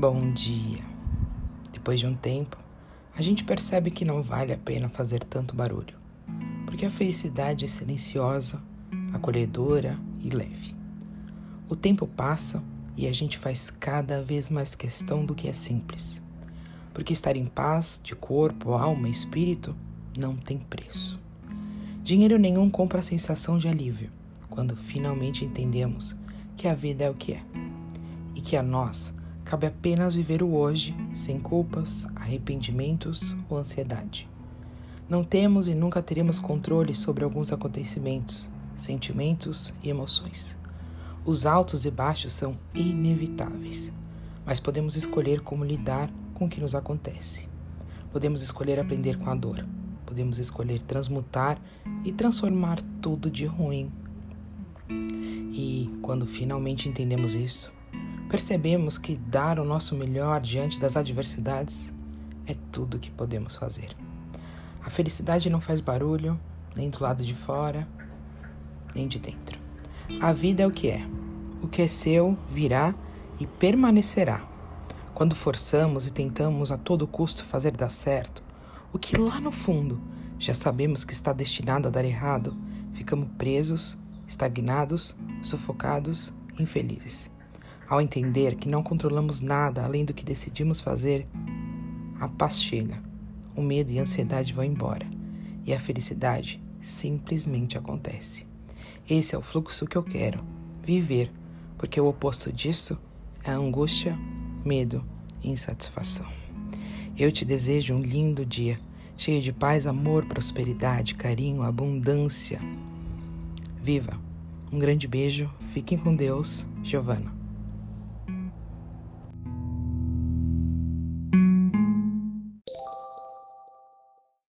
Bom dia. Depois de um tempo, a gente percebe que não vale a pena fazer tanto barulho, porque a felicidade é silenciosa, acolhedora e leve. O tempo passa e a gente faz cada vez mais questão do que é simples, porque estar em paz de corpo, alma e espírito não tem preço. Dinheiro nenhum compra a sensação de alívio quando finalmente entendemos que a vida é o que é e que a nós Cabe apenas viver o hoje, sem culpas, arrependimentos ou ansiedade. Não temos e nunca teremos controle sobre alguns acontecimentos, sentimentos e emoções. Os altos e baixos são inevitáveis, mas podemos escolher como lidar com o que nos acontece. Podemos escolher aprender com a dor, podemos escolher transmutar e transformar tudo de ruim. E quando finalmente entendemos isso, percebemos que dar o nosso melhor diante das adversidades é tudo que podemos fazer. A felicidade não faz barulho, nem do lado de fora, nem de dentro. A vida é o que é. O que é seu virá e permanecerá. Quando forçamos e tentamos a todo custo fazer dar certo, o que lá no fundo já sabemos que está destinado a dar errado, ficamos presos, estagnados, sufocados, infelizes. Ao entender que não controlamos nada além do que decidimos fazer, a paz chega, o medo e a ansiedade vão embora e a felicidade simplesmente acontece. Esse é o fluxo que eu quero viver, porque o oposto disso é angústia, medo e insatisfação. Eu te desejo um lindo dia, cheio de paz, amor, prosperidade, carinho, abundância. Viva! Um grande beijo, fiquem com Deus, Giovana.